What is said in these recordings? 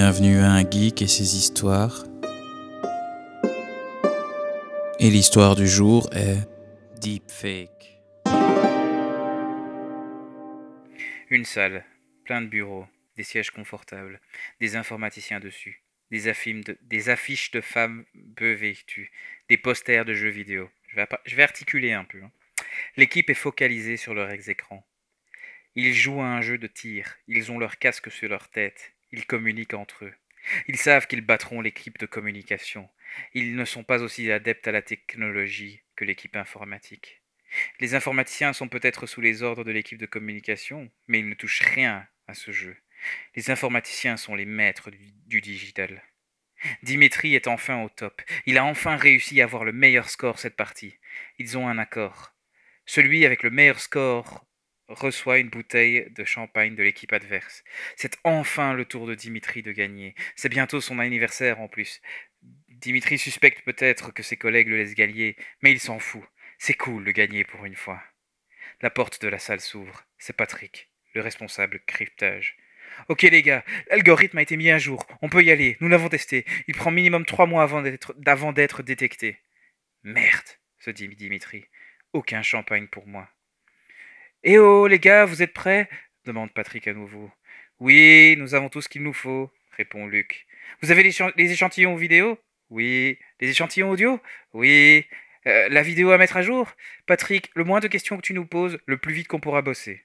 Bienvenue à un geek et ses histoires. Et l'histoire du jour est Deepfake. Une salle, plein de bureaux, des sièges confortables, des informaticiens dessus, des, de, des affiches de femmes peu vêtues, des posters de jeux vidéo. Je vais, je vais articuler un peu. hein. L'équipe est focalisée sur leurs écrans. Ils jouent à un jeu de tir, ils ont leur casque sur leur tête, ils communiquent entre eux. Ils savent qu'ils battront l'équipe de communication. Ils ne sont pas aussi adeptes à la technologie que l'équipe informatique. Les informaticiens sont peut-être sous les ordres de l'équipe de communication, mais ils ne touchent rien à ce jeu. Les informaticiens sont les maîtres du, digital. Dimitri est enfin au top. Il a enfin réussi à avoir le meilleur score cette partie. Ils ont un accord. Celui avec le meilleur score reçoit une bouteille de champagne de l'équipe adverse. C'est enfin le tour de Dimitri de gagner. C'est bientôt son anniversaire en plus. Dimitri suspecte peut-être que ses collègues le laissent gagner, mais il s'en fout. C'est cool de gagner pour une fois. La porte de la salle s'ouvre. C'est Patrick, le responsable cryptage. Ok les gars, l'algorithme a été mis à jour. On peut y aller. Nous l'avons testé. Il prend minimum trois mois avant d'être, détecté. Merde, se dit Dimitri. Aucun champagne pour moi. Eh oh, les gars, vous êtes prêts? demande Patrick à nouveau. Oui, nous avons tout ce qu'il nous faut, répond Luc. Vous avez les, échantillons vidéo? Oui. Les échantillons audio? Oui. Euh, la vidéo à mettre à jour? Patrick, le moins de questions que tu nous poses, le plus vite qu'on pourra bosser.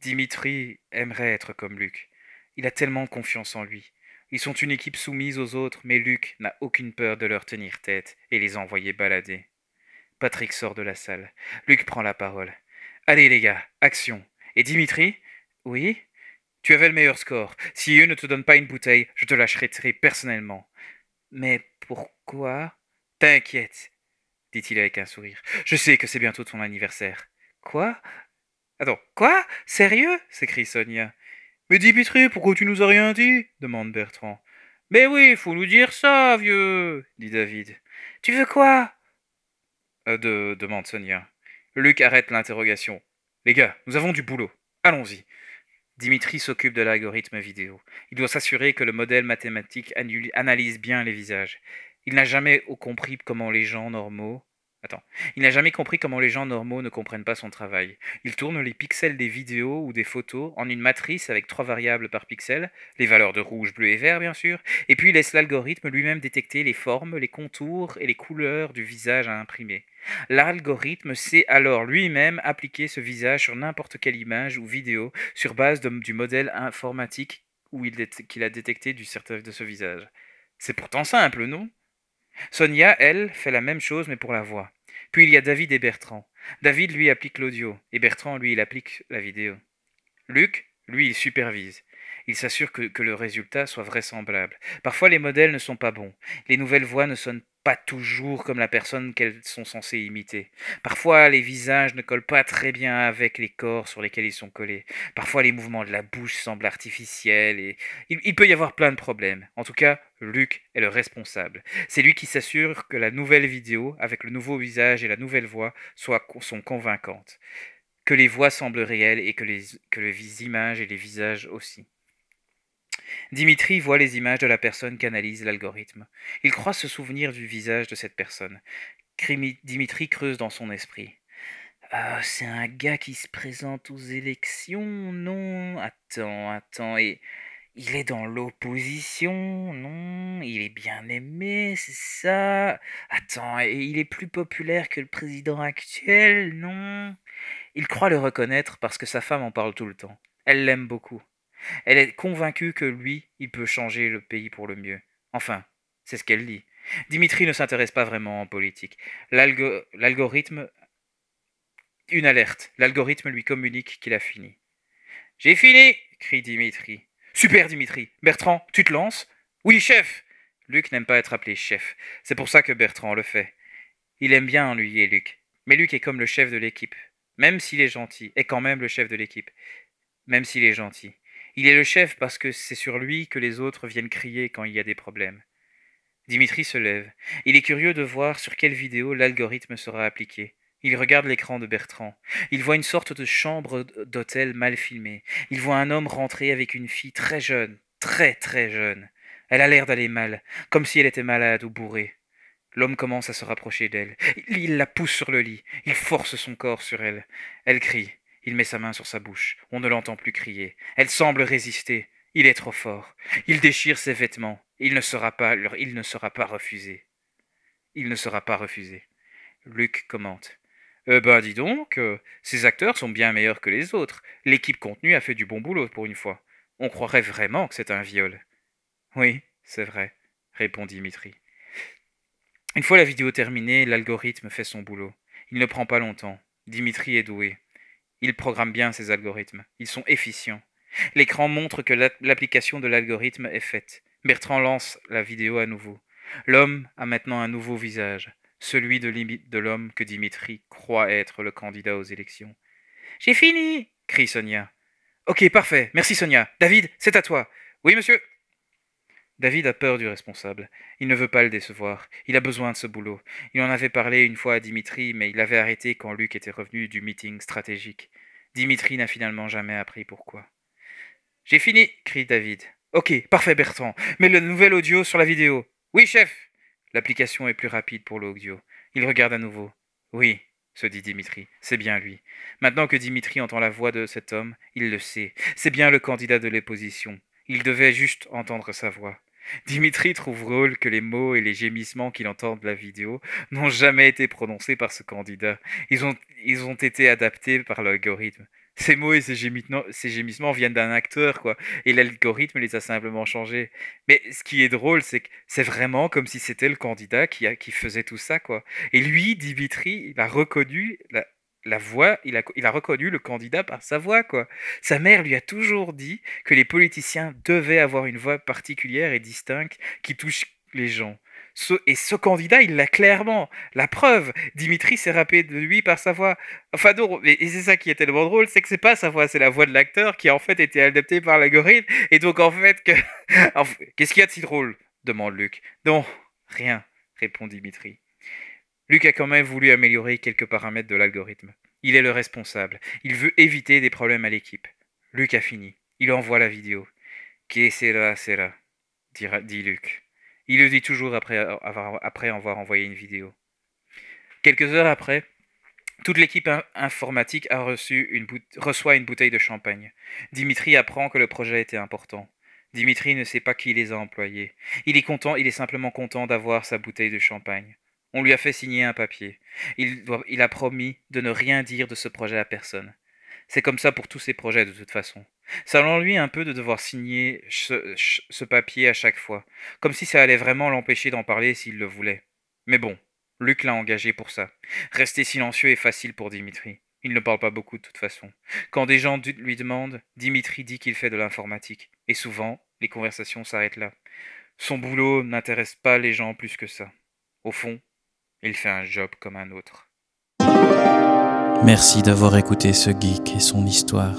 Dimitri aimerait être comme Luc. Il a tellement confiance en lui. Ils sont une équipe soumise aux autres, mais Luc n'a aucune peur de leur tenir tête et les envoyer balader. Patrick sort de la salle. Luc prend la parole. Allez les gars, action. Et Dimitri? Oui? Tu avais le meilleur score. Si eux ne te donnent pas une bouteille, je te lâcherai personnellement. Mais pourquoi? T'inquiète, dit-il avec un sourire. Je sais que c'est bientôt ton anniversaire. Quoi? Attends, quoi? Sérieux? s'écrie Sonia. Mais Dimitri, pourquoi tu nous as rien dit? demande Bertrand. Mais oui, faut nous dire ça, vieux, dit David. Tu veux quoi? Euh, de, demande Sonia. Luc arrête l'interrogation. Les gars, nous avons du boulot. Allons-y. Dimitri s'occupe de l'algorithme vidéo. Il doit s'assurer que le modèle mathématique analyse bien les visages. Il n'a jamais compris comment les gens normaux Attends. Il n'a jamais compris comment les gens normaux ne comprennent pas son travail. Il tourne les pixels des vidéos ou des photos en une matrice avec trois variables par pixel, les valeurs de rouge, bleu et vert bien sûr, et puis laisse l'algorithme lui-même détecter les formes, les contours et les couleurs du visage à imprimer. L'algorithme sait alors lui-même appliquer ce visage sur n'importe quelle image ou vidéo sur base du modèle informatique qu'il a détecté du de ce visage. C'est pourtant simple, non? Sonia, elle, fait la même chose mais pour la voix. Puis il y a David et Bertrand. David, lui, applique l'audio, et Bertrand, lui, il applique la vidéo. Luc, lui, il supervise. Il s'assure que, que, le résultat soit vraisemblable. Parfois, les modèles ne sont pas bons. Les nouvelles voix ne sonnent pas toujours comme la personne qu'elles sont censées imiter. Parfois, les visages ne collent pas très bien avec les corps sur lesquels ils sont collés. Parfois, les mouvements de la bouche semblent artificiels et il, peut y avoir plein de problèmes. En tout cas, Luc est le responsable. C'est lui qui s'assure que la nouvelle vidéo, avec le nouveau visage et la nouvelle voix, soit, sont convaincantes. Que les voix semblent réelles et que que les images et les visages aussi. Dimitri voit les images de la personne qu'analyse l'algorithme. Il croit se souvenir du visage de cette personne. Dimitri creuse dans son esprit. Ah, c'est un gars qui se présente aux élections, non? Attends, attends, et il est dans l'opposition, non? Il est bien aimé, c'est ça? Attends, et il est plus populaire que le président actuel, non? Il croit le reconnaître parce que sa femme en parle tout le temps. Elle l'aime beaucoup. Elle est convaincue que lui, il peut changer le pays pour le mieux. Enfin, c'est ce qu'elle dit. Dimitri ne s'intéresse pas vraiment en politique. L'algorithme... Une alerte. L'algorithme lui communique qu'il a fini. J'ai fini crie Dimitri. Super Dimitri. Bertrand, tu te lances? Oui, chef Luc n'aime pas être appelé chef. C'est pour ça que Bertrand le fait. Il aime bien ennuyer Luc. Mais Luc est comme le chef de l'équipe. Même s'il est gentil, est quand même le chef de l'équipe. Même s'il est gentil. Il est le chef parce que c'est sur lui que les autres viennent crier quand il y a des problèmes. Dimitri se lève. Il est curieux de voir sur quelle vidéo l'algorithme sera appliqué. Il regarde l'écran de Bertrand. Il voit une sorte de chambre d'hôtel mal filmée. Il voit un homme rentrer avec une fille très jeune, très très jeune. Elle a l'air d'aller mal, comme si elle était malade ou bourrée. L'homme commence à se rapprocher d'elle. Il la pousse sur le lit. Il force son corps sur elle. Elle crie. Il met sa main sur sa bouche. On ne l'entend plus crier. Elle semble résister. Il est trop fort. Il déchire ses vêtements. Il ne sera pas, il ne sera pas refusé. Il ne sera pas refusé. Luc commente. Euh, ben dis donc, euh, ces acteurs sont bien meilleurs que les autres. L'équipe contenu a fait du bon boulot pour une fois. On croirait vraiment que c'est un viol. Oui, c'est vrai, répond Dimitri. Une fois la vidéo terminée, l'algorithme fait son boulot. Il ne prend pas longtemps. Dimitri est doué. Il programme bien ses algorithmes. Ils sont efficients. L'écran montre que l'application de l'algorithme est faite. Bertrand lance la vidéo à nouveau. L'homme a maintenant un nouveau visage, celui de de l'homme que Dimitri croit être le candidat aux élections. J'ai fini crie Sonia. Ok, parfait. Merci Sonia. David, c'est à toi. Oui, monsieur. David a peur du responsable. Il ne veut pas le décevoir. Il a besoin de ce boulot. Il en avait parlé une fois à Dimitri, mais il l'avait arrêté quand Luc était revenu du meeting stratégique. Dimitri n'a finalement jamais appris pourquoi. J'ai fini, crie David. Ok, parfait Bertrand. Mets le nouvel audio sur la vidéo. Oui, chef. L'application est plus rapide pour l'audio. Il regarde à nouveau. Oui, se dit Dimitri, c'est bien lui. Maintenant que Dimitri entend la voix de cet homme, il le sait. C'est bien le candidat de l'opposition. Il devait juste entendre sa voix. Dimitri trouve drôle que les mots et les gémissements qu'il entend de la vidéo n'ont jamais été prononcés par ce candidat. Ils ont, ils ont été adaptés par l'algorithme. Ces mots et ces gémissements, viennent d'un acteur, quoi. Et l'algorithme les a simplement changés. Mais ce qui est drôle, c'est que c'est vraiment comme si c'était le candidat qui, a, qui faisait tout ça, quoi. Et lui, Dimitri, il a reconnu la voix, il a, il a reconnu le candidat par sa voix, quoi. Sa mère lui a toujours dit que les politiciens devaient avoir une voix particulière et distincte qui touche les gens. et ce candidat, il l'a clairement. La preuve, Dimitri s'est rappelé de lui par sa voix. Enfin, non, et c'est ça qui est tellement drôle, c'est que c'est pas sa voix, c'est la voix de l'acteur qui a en fait été adaptée par l'algorithme. Et donc, en fait, que... qu'est-ce qu'il y a de si drôle? demande Luc. Non, rien, répond Dimitri. Luc a quand même voulu améliorer quelques paramètres de l'algorithme. Il est le responsable. Il veut éviter des problèmes à l'équipe. Luc a fini. Il envoie la vidéo. Que sera, sera, dit Luc. Il le dit toujours après avoir, envoyé une vidéo. Quelques heures après, toute l'équipe informatique reçoit une bouteille de champagne. Dimitri apprend que le projet était important. Dimitri ne sait pas qui les a employés. Il est content, il est simplement content d'avoir sa bouteille de champagne. On lui a fait signer un papier. Il, a promis de ne rien dire de ce projet à personne. C'est comme ça pour tous ses projets de toute façon. Ça l'ennuie un peu de devoir signer ce, papier à chaque fois, comme si ça allait vraiment l'empêcher d'en parler s'il le voulait. Mais bon, Luc l'a engagé pour ça. Rester silencieux est facile pour Dimitri. Il ne parle pas beaucoup de toute façon. Quand des gens lui demandent, Dimitri dit qu'il fait de l'informatique. Et souvent, les conversations s'arrêtent là. Son boulot n'intéresse pas les gens plus que ça. Au fond, il fait un job comme un autre. Merci d'avoir écouté ce geek et son histoire.